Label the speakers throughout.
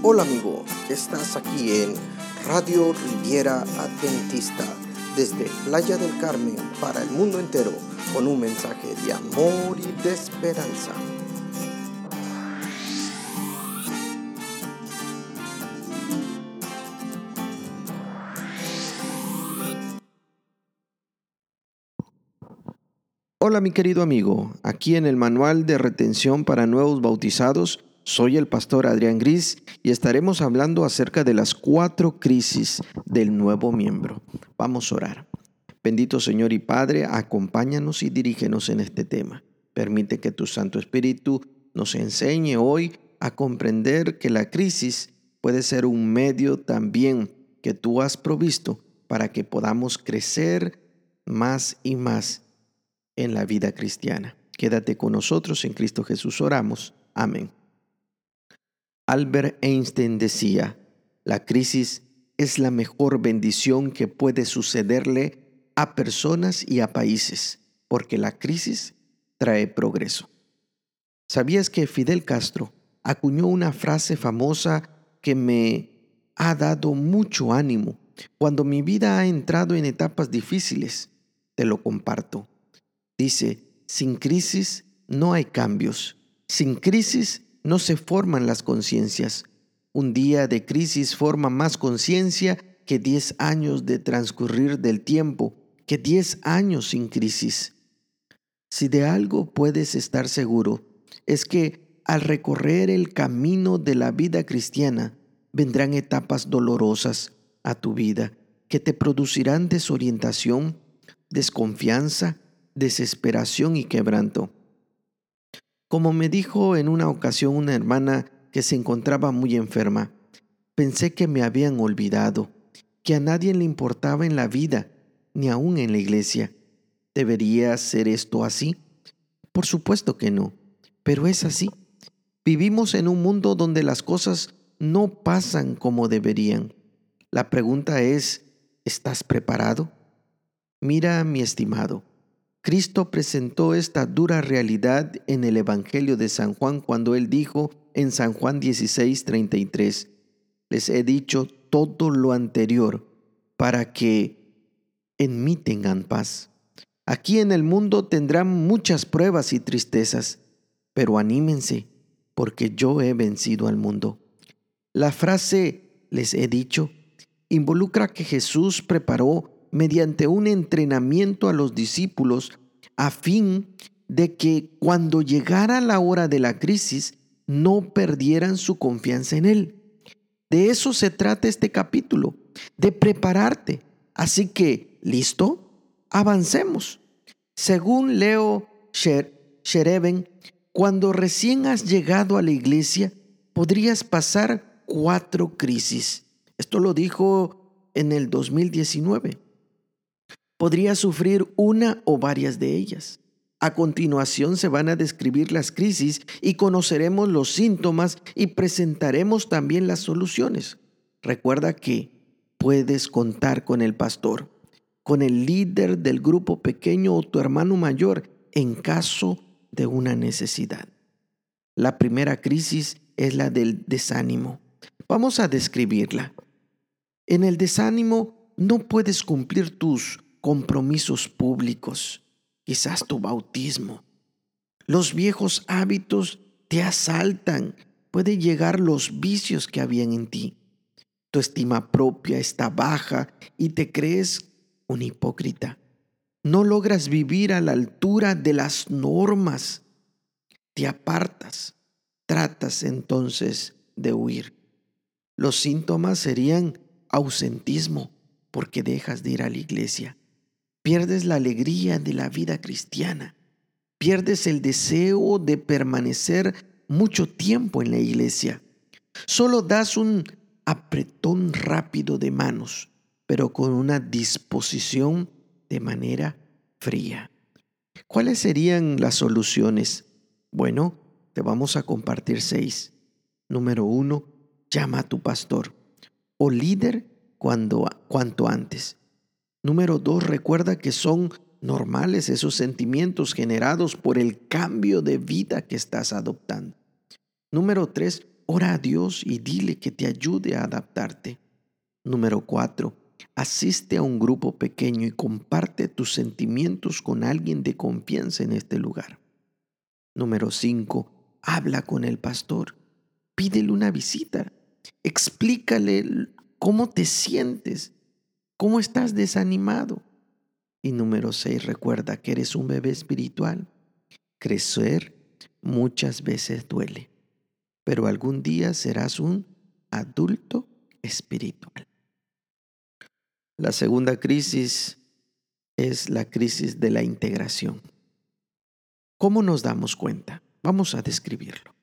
Speaker 1: Hola amigo, estás aquí en Radio Riviera Adventista desde Playa del Carmen para el mundo entero con un mensaje de amor y de esperanza. Hola mi querido amigo, aquí en el Manual de Retención para Nuevos Bautizados, soy el pastor Adrián Gris y estaremos hablando acerca de las cuatro crisis del nuevo miembro. Vamos a orar. Bendito Señor y Padre, acompáñanos y dirígenos en este tema. Permite que tu Santo Espíritu nos enseñe hoy a comprender que la crisis puede ser un medio también que tú has provisto para que podamos crecer más y más en la vida cristiana. Quédate con nosotros, en Cristo Jesús oramos. Amén. Albert Einstein decía, la crisis es la mejor bendición que puede sucederle a personas y a países, porque la crisis trae progreso. ¿Sabías que Fidel Castro acuñó una frase famosa que me ha dado mucho ánimo cuando mi vida ha entrado en etapas difíciles? Te lo comparto. Dice, sin crisis no hay cambios. Sin crisis no se forman las conciencias. Un día de crisis forma más conciencia que diez años de transcurrir del tiempo, que diez años sin crisis. Si de algo puedes estar seguro, es que al recorrer el camino de la vida cristiana, vendrán etapas dolorosas a tu vida que te producirán desorientación, desconfianza, desesperación y quebranto. Como me dijo en una ocasión una hermana que se encontraba muy enferma, pensé que me habían olvidado, que a nadie le importaba en la vida, ni aún en la iglesia. ¿Debería ser esto así? Por supuesto que no, pero es así. Vivimos en un mundo donde las cosas no pasan como deberían. La pregunta es, ¿estás preparado? Mira, mi estimado, Cristo presentó esta dura realidad en el Evangelio de San Juan cuando él dijo en San Juan 16, 33, les he dicho todo lo anterior para que en mí tengan paz. Aquí en el mundo tendrán muchas pruebas y tristezas, pero anímense, porque yo he vencido al mundo. La frase les he dicho involucra que Jesús preparó mediante un entrenamiento a los discípulos a fin de que cuando llegara la hora de la crisis no perdieran su confianza en Él. De eso se trata este capítulo, de prepararte. Así que, ¿listo? Avancemos. Según Leo Shereven, cuando recién has llegado a la iglesia, podrías pasar cuatro crisis. Esto lo dijo en el 2019 podría sufrir una o varias de ellas. A continuación se van a describir las crisis y conoceremos los síntomas y presentaremos también las soluciones. Recuerda que puedes contar con el pastor, con el líder del grupo pequeño o tu hermano mayor en caso de una necesidad. La primera crisis es la del desánimo. Vamos a describirla. En el desánimo no puedes cumplir tus compromisos públicos, quizás tu bautismo. Los viejos hábitos te asaltan, pueden llegar los vicios que habían en ti. Tu estima propia está baja y te crees un hipócrita. No logras vivir a la altura de las normas. Te apartas. Tratas entonces de huir. Los síntomas serían ausentismo porque dejas de ir a la iglesia pierdes la alegría de la vida cristiana, pierdes el deseo de permanecer mucho tiempo en la iglesia. Solo das un apretón rápido de manos, pero con una disposición de manera fría. ¿Cuáles serían las soluciones? Bueno, te vamos a compartir seis. Número uno, llama a tu pastor o líder cuando, cuanto antes. Número dos, recuerda que son normales esos sentimientos generados por el cambio de vida que estás adoptando. Número tres, ora a Dios y dile que te ayude a adaptarte. Número cuatro, asiste a un grupo pequeño y comparte tus sentimientos con alguien de confianza en este lugar. Número cinco, habla con el pastor. Pídele una visita. Explícale cómo te sientes, cómo estás desanimado. Y número seis, recuerda que eres un bebé espiritual. Crecer muchas veces duele, pero algún día serás un adulto espiritual. La segunda crisis es la crisis de la integración. ¿Cómo nos damos cuenta? Vamos a describirlo.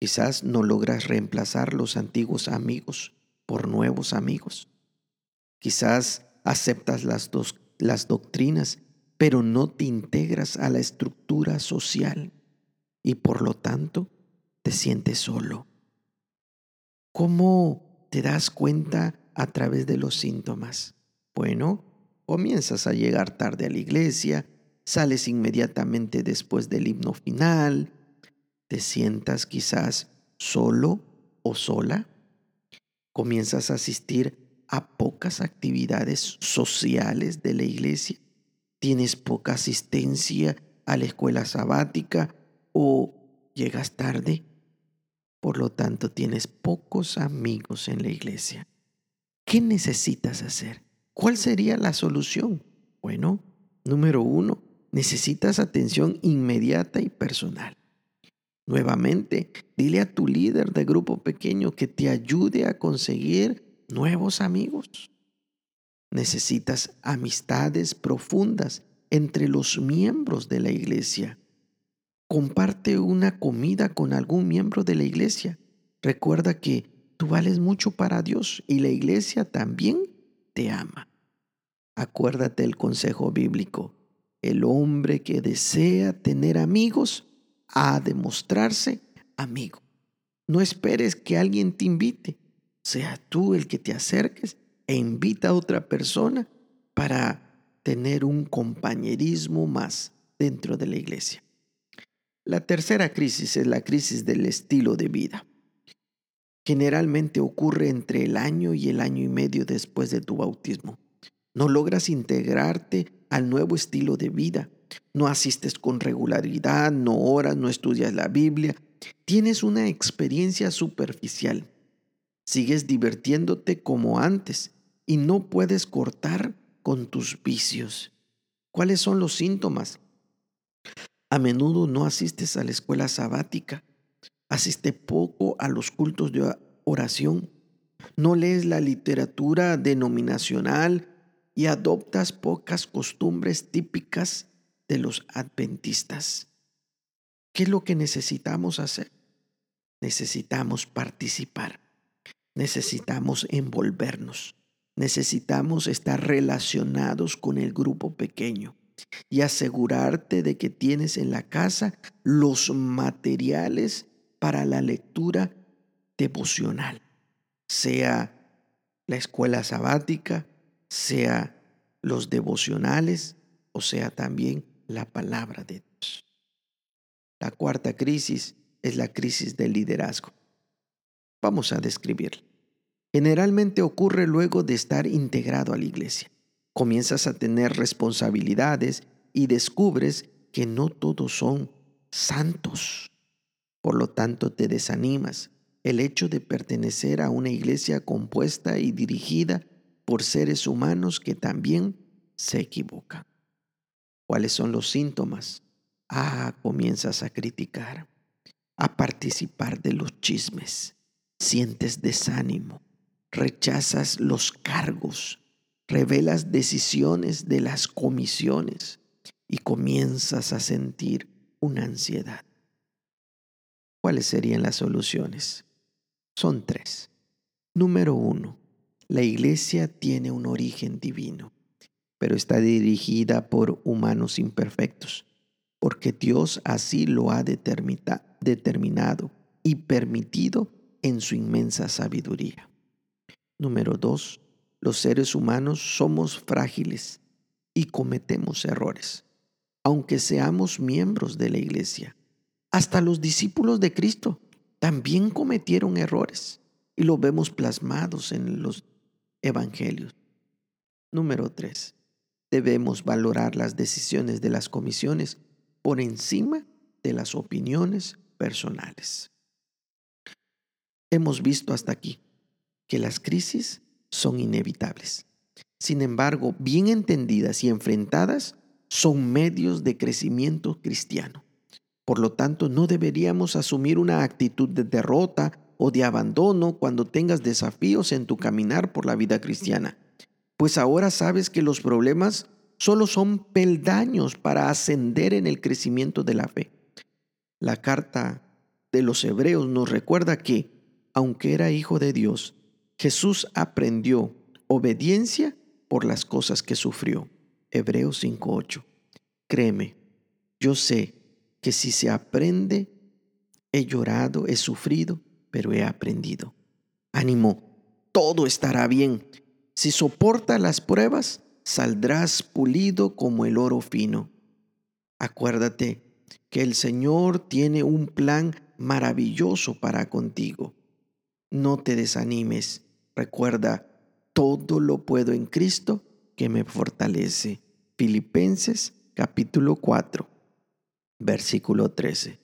Speaker 1: Quizás no logras reemplazar los antiguos amigos por nuevos amigos. Quizás aceptas las, dos, las doctrinas, pero no te integras a la estructura social y por lo tanto te sientes solo. ¿Cómo te das cuenta a través de los síntomas? Bueno, comienzas a llegar tarde a la iglesia, sales inmediatamente después del himno final, te sientas quizás solo o sola, comienzas a asistir a pocas actividades sociales de la iglesia, tienes poca asistencia a la escuela sabática o llegas tarde, por lo tanto tienes pocos amigos en la iglesia. ¿Qué necesitas hacer? ¿Cuál sería la solución? Bueno, número uno, necesitas atención inmediata y personal. Nuevamente, dile a tu líder de grupo pequeño que te ayude a conseguir nuevos amigos. Necesitas amistades profundas entre los miembros de la iglesia. Comparte una comida con algún miembro de la iglesia. Recuerda que tú vales mucho para Dios y la iglesia también te ama. Acuérdate el consejo bíblico. El hombre que desea tener amigos ha de mostrarse amigo. No esperes que alguien te invite sea tú el que te acerques e invita a otra persona para tener un compañerismo más dentro de la iglesia. La tercera crisis es la crisis del estilo de vida. Generalmente ocurre entre el año y el año y medio después de tu bautismo. No logras integrarte al nuevo estilo de vida. No asistes con regularidad, no oras, no estudias la Biblia. Tienes una experiencia superficial Sigues divirtiéndote como antes y no puedes cortar con tus vicios. ¿Cuáles son los síntomas? A menudo no asistes a la escuela sabática, asiste poco a los cultos de oración, no lees la literatura denominacional y adoptas pocas costumbres típicas de los adventistas. ¿Qué es lo que necesitamos hacer? Necesitamos participar necesitamos envolvernos, necesitamos estar relacionados con el grupo pequeño y asegurarte de que tienes en la casa los materiales para la lectura devocional, sea la escuela sabática, sea los devocionales o sea también la palabra de Dios. La cuarta crisis es la crisis del liderazgo. Vamos a describirla. Generalmente ocurre luego de estar integrado a la iglesia. Comienzas a tener responsabilidades y descubres que no todos son santos. Por lo tanto, te desanimas. El hecho de pertenecer a una iglesia compuesta y dirigida por seres humanos que también se equivocan. ¿Cuáles son los síntomas? Ah, comienzas a criticar, a participar de los chismes, sientes desánimo, rechazas los cargos, revelas decisiones de las comisiones y comienzas a sentir una ansiedad. ¿Cuáles serían las soluciones? Son tres. Número uno, la iglesia tiene un origen divino, pero está dirigida por humanos imperfectos, porque Dios así lo ha determinado y permitido en su inmensa sabiduría. Número dos, los seres humanos somos frágiles y cometemos errores, aunque seamos miembros de la iglesia. Hasta los discípulos de Cristo también cometieron errores y lo vemos plasmados en los evangelios. Número tres, debemos valorar las decisiones de las comisiones por encima de las opiniones personales. Hemos visto hasta aquí que las crisis son inevitables. Sin embargo, bien entendidas y enfrentadas, son medios de crecimiento cristiano. Por lo tanto, no deberíamos asumir una actitud de derrota o de abandono cuando tengas desafíos en tu caminar por la vida cristiana, pues ahora sabes que los problemas solo son peldaños para ascender en el crecimiento de la fe. La carta de los hebreos nos recuerda que, aunque era hijo de Dios, Jesús aprendió obediencia por las cosas que sufrió. Hebreos 5.8. Créeme, yo sé que si se aprende, he llorado, he sufrido, pero he aprendido. Ánimo, todo estará bien. Si soporta las pruebas, saldrás pulido como el oro fino. Acuérdate que el Señor tiene un plan maravilloso para contigo. No te desanimes. Recuerda, todo lo puedo en Cristo que me fortalece. Filipenses capítulo 4, versículo 13.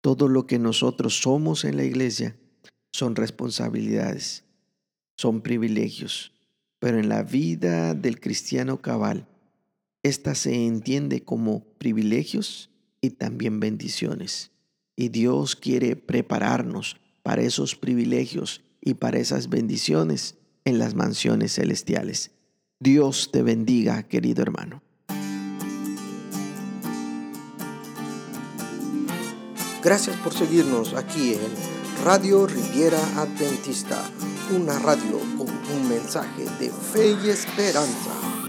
Speaker 1: Todo lo que nosotros somos en la iglesia son responsabilidades, son privilegios, pero en la vida del cristiano cabal, esta se entiende como privilegios y también bendiciones. Y Dios quiere prepararnos para esos privilegios y para esas bendiciones en las mansiones celestiales. Dios te bendiga, querido hermano.
Speaker 2: Gracias por seguirnos aquí en Radio Riviera Adventista, una radio con un mensaje de fe y esperanza.